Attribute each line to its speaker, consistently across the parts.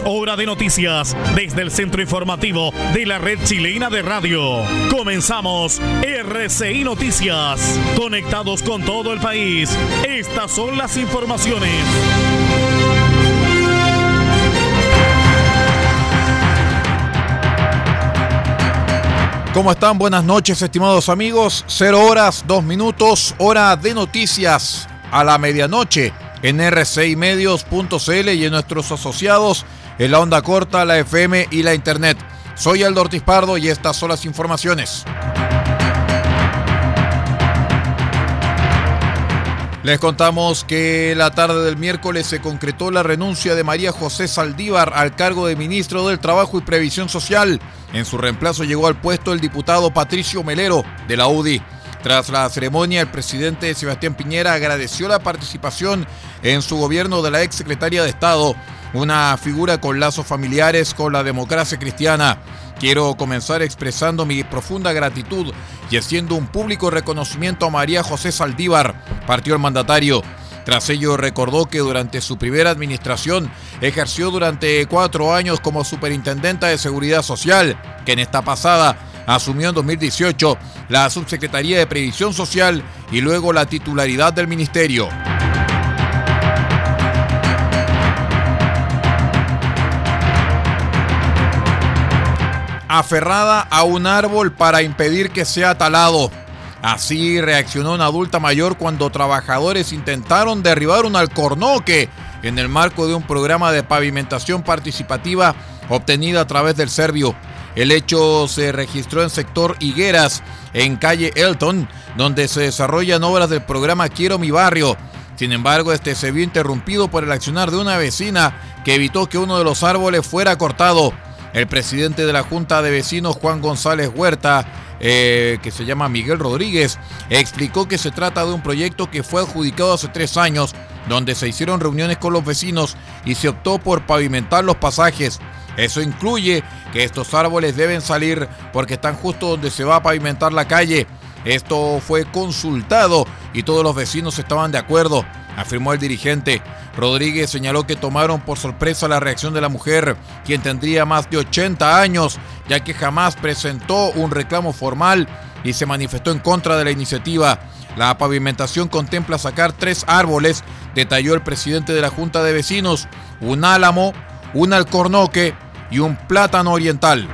Speaker 1: Hora de noticias desde el centro informativo de la red chilena de radio. Comenzamos RCI Noticias. Conectados con todo el país. Estas son las informaciones.
Speaker 2: ¿Cómo están? Buenas noches, estimados amigos. Cero horas, dos minutos, hora de noticias a la medianoche en rcimedios.cl y en nuestros asociados en la onda corta, la FM y la Internet. Soy Aldo Ortiz Pardo y estas son las informaciones. Les contamos que la tarde del miércoles se concretó la renuncia de María José Saldívar al cargo de ministro del Trabajo y Previsión Social. En su reemplazo llegó al puesto el diputado Patricio Melero de la UDI. Tras la ceremonia, el presidente Sebastián Piñera agradeció la participación en su gobierno de la ex secretaria de Estado, una figura con lazos familiares con la democracia cristiana. Quiero comenzar expresando mi profunda gratitud y haciendo un público reconocimiento a María José Saldívar, partió el mandatario. Tras ello recordó que durante su primera administración ejerció durante cuatro años como superintendenta de Seguridad Social, que en esta pasada asumió en 2018 la Subsecretaría de Previsión Social y luego la titularidad del ministerio. Aferrada a un árbol para impedir que sea talado. Así reaccionó una adulta mayor cuando trabajadores intentaron derribar un alcornoque en el marco de un programa de pavimentación participativa obtenida a través del Servio. El hecho se registró en sector Higueras, en calle Elton, donde se desarrollan obras del programa Quiero mi barrio. Sin embargo, este se vio interrumpido por el accionar de una vecina que evitó que uno de los árboles fuera cortado. El presidente de la Junta de Vecinos, Juan González Huerta, eh, que se llama Miguel Rodríguez, explicó que se trata de un proyecto que fue adjudicado hace tres años, donde se hicieron reuniones con los vecinos y se optó por pavimentar los pasajes. Eso incluye que estos árboles deben salir porque están justo donde se va a pavimentar la calle. Esto fue consultado y todos los vecinos estaban de acuerdo, afirmó el dirigente. Rodríguez señaló que tomaron por sorpresa la reacción de la mujer, quien tendría más de 80 años, ya que jamás presentó un reclamo formal y se manifestó en contra de la iniciativa. La pavimentación contempla sacar tres árboles, detalló el presidente de la Junta de Vecinos, un álamo, un alcornoque y un plátano oriental.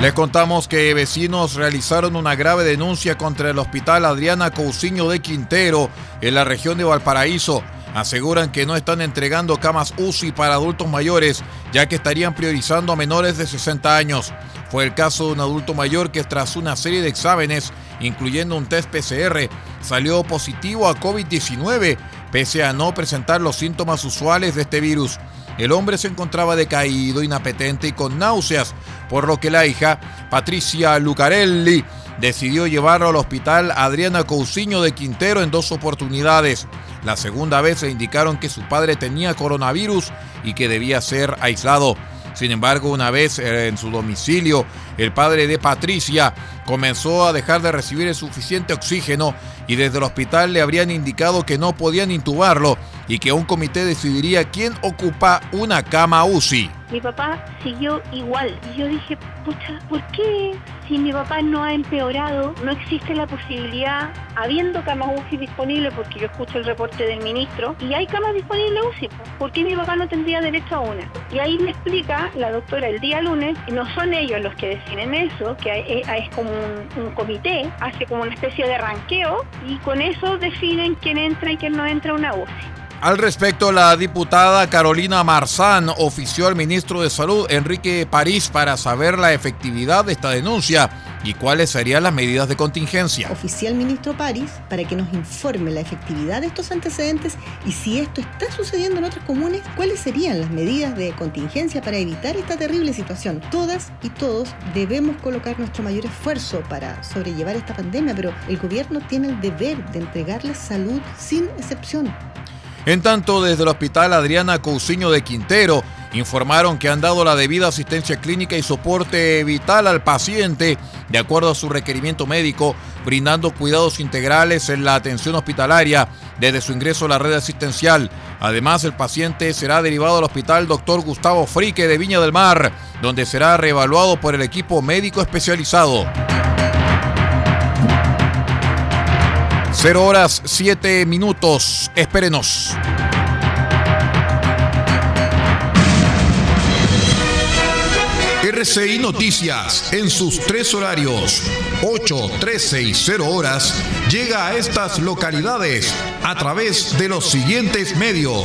Speaker 2: Les contamos que vecinos realizaron una grave denuncia contra el hospital Adriana Cousiño de Quintero en la región de Valparaíso. Aseguran que no están entregando camas UCI para adultos mayores, ya que estarían priorizando a menores de 60 años. Fue el caso de un adulto mayor que tras una serie de exámenes, incluyendo un test PCR, salió positivo a COVID-19, pese a no presentar los síntomas usuales de este virus. El hombre se encontraba decaído, inapetente y con náuseas, por lo que la hija, Patricia Lucarelli, decidió llevarlo al hospital Adriana Cousiño de Quintero en dos oportunidades. La segunda vez le indicaron que su padre tenía coronavirus y que debía ser aislado. Sin embargo, una vez eh, en su domicilio, el padre de Patricia comenzó a dejar de recibir el suficiente oxígeno y desde el hospital le habrían indicado que no podían intubarlo y que un comité decidiría quién ocupa una cama UCI.
Speaker 3: Mi papá siguió igual y yo dije, pucha, ¿por qué si mi papá no ha empeorado, no existe la posibilidad, habiendo camas UCI disponibles, porque yo escucho el reporte del ministro, y hay camas disponibles UCI, ¿por qué mi papá no tendría derecho a una? Y ahí me explica la doctora el día lunes, no son ellos los que deciden eso, que es como un, comité, hace como una especie de ranqueo, y con eso definen quién entra y quién no entra una UCI.
Speaker 2: Al respecto, la diputada Carolina Marzán ofició al ministro de Salud, Enrique París, para saber la efectividad de esta denuncia y cuáles serían las medidas de contingencia.
Speaker 4: Oficial ministro París para que nos informe la efectividad de estos antecedentes y si esto está sucediendo en otras comunes, cuáles serían las medidas de contingencia para evitar esta terrible situación. Todas y todos debemos colocar nuestro mayor esfuerzo para sobrellevar esta pandemia, pero el gobierno tiene el deber de entregarles salud sin excepción.
Speaker 2: En tanto, desde el Hospital Adriana Cousiño de Quintero informaron que han dado la debida asistencia clínica y soporte vital al paciente de acuerdo a su requerimiento médico, brindando cuidados integrales en la atención hospitalaria desde su ingreso a la red asistencial. Además, el paciente será derivado al Hospital Dr. Gustavo Frique de Viña del Mar, donde será reevaluado por el equipo médico especializado. 0 horas 7 minutos. Espérenos.
Speaker 5: RCI Noticias en sus tres horarios, 8, 13 y 0 horas, llega a estas localidades a través de los siguientes medios.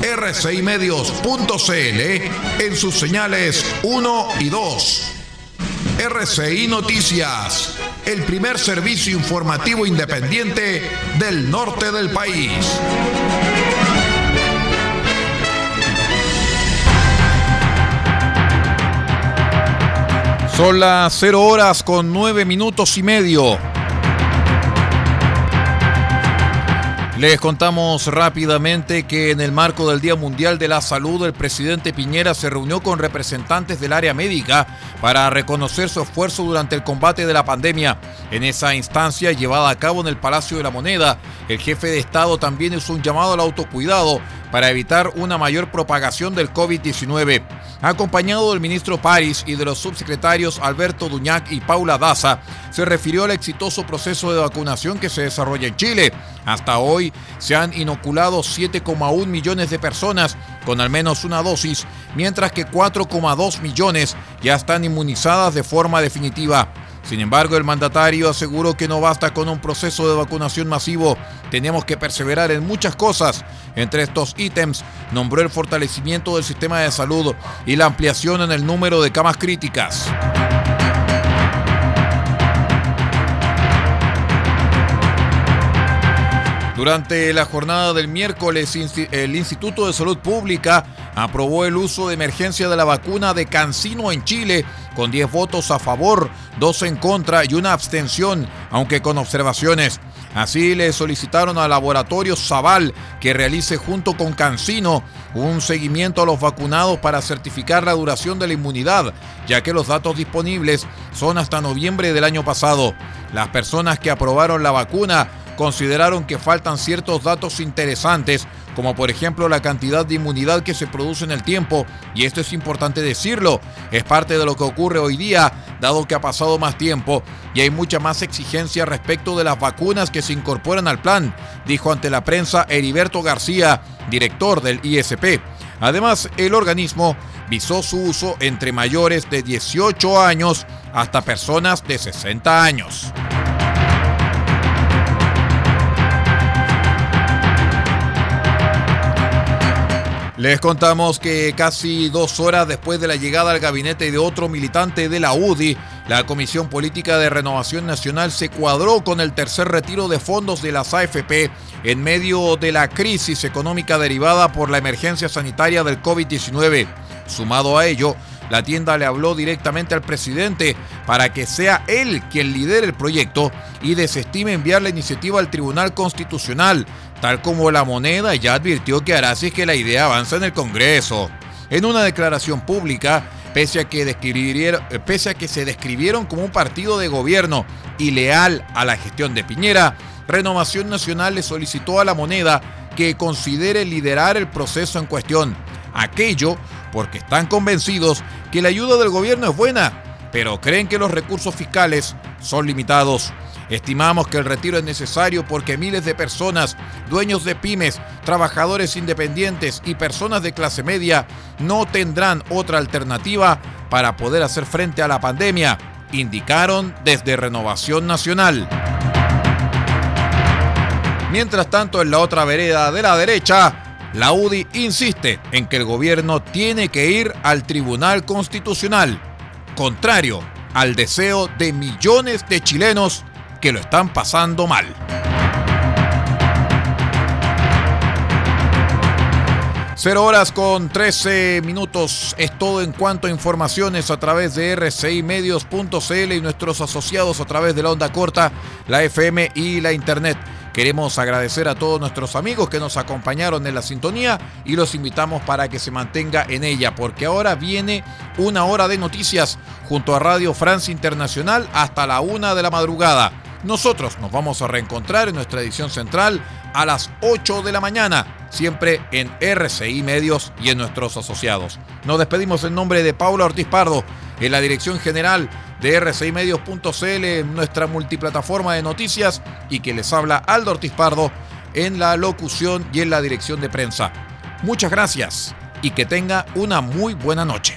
Speaker 5: rcimedios.cl en sus señales 1 y 2. RCI Noticias, el primer servicio informativo independiente del norte del país.
Speaker 2: Son las 0 horas con 9 minutos y medio. Les contamos rápidamente que en el marco del Día Mundial de la Salud, el presidente Piñera se reunió con representantes del área médica para reconocer su esfuerzo durante el combate de la pandemia. En esa instancia llevada a cabo en el Palacio de la Moneda, el jefe de Estado también hizo un llamado al autocuidado para evitar una mayor propagación del COVID-19. Acompañado del ministro París y de los subsecretarios Alberto Duñac y Paula Daza, se refirió al exitoso proceso de vacunación que se desarrolla en Chile. Hasta hoy se han inoculado 7,1 millones de personas con al menos una dosis, mientras que 4,2 millones ya están inmunizadas de forma definitiva. Sin embargo, el mandatario aseguró que no basta con un proceso de vacunación masivo, tenemos que perseverar en muchas cosas. Entre estos ítems, nombró el fortalecimiento del sistema de salud y la ampliación en el número de camas críticas. Durante la jornada del miércoles, el Instituto de Salud Pública aprobó el uso de emergencia de la vacuna de Cancino en Chile, con 10 votos a favor, 2 en contra y una abstención, aunque con observaciones. Así le solicitaron al laboratorio Zaval que realice junto con Cancino un seguimiento a los vacunados para certificar la duración de la inmunidad, ya que los datos disponibles son hasta noviembre del año pasado. Las personas que aprobaron la vacuna consideraron que faltan ciertos datos interesantes, como por ejemplo la cantidad de inmunidad que se produce en el tiempo, y esto es importante decirlo, es parte de lo que ocurre hoy día, dado que ha pasado más tiempo y hay mucha más exigencia respecto de las vacunas que se incorporan al plan, dijo ante la prensa Heriberto García, director del ISP. Además, el organismo visó su uso entre mayores de 18 años hasta personas de 60 años. Les contamos que casi dos horas después de la llegada al gabinete de otro militante de la UDI, la Comisión Política de Renovación Nacional se cuadró con el tercer retiro de fondos de las AFP en medio de la crisis económica derivada por la emergencia sanitaria del COVID-19. Sumado a ello, la tienda le habló directamente al presidente para que sea él quien lidere el proyecto y desestime enviar la iniciativa al Tribunal Constitucional, tal como la moneda ya advirtió que hará si es que la idea avanza en el Congreso. En una declaración pública, pese a, que pese a que se describieron como un partido de gobierno y leal a la gestión de Piñera, Renovación Nacional le solicitó a la moneda que considere liderar el proceso en cuestión. Aquello porque están convencidos que la ayuda del gobierno es buena, pero creen que los recursos fiscales son limitados. Estimamos que el retiro es necesario porque miles de personas, dueños de pymes, trabajadores independientes y personas de clase media no tendrán otra alternativa para poder hacer frente a la pandemia, indicaron desde Renovación Nacional. Mientras tanto, en la otra vereda de la derecha, la UDI insiste en que el gobierno tiene que ir al Tribunal Constitucional, contrario al deseo de millones de chilenos que lo están pasando mal. Cero horas con 13 minutos es todo en cuanto a informaciones a través de rcimedios.cl y nuestros asociados a través de la onda corta, la FM y la Internet. Queremos agradecer a todos nuestros amigos que nos acompañaron en la sintonía y los invitamos para que se mantenga en ella, porque ahora viene una hora de noticias junto a Radio Francia Internacional hasta la una de la madrugada. Nosotros nos vamos a reencontrar en nuestra edición central a las 8 de la mañana, siempre en RCI Medios y en nuestros asociados. Nos despedimos en nombre de Paula Ortiz Pardo, en la dirección general de r6medios.cl, nuestra multiplataforma de noticias, y que les habla Aldo Ortiz Pardo en la locución y en la dirección de prensa. Muchas gracias y que tenga una muy buena noche.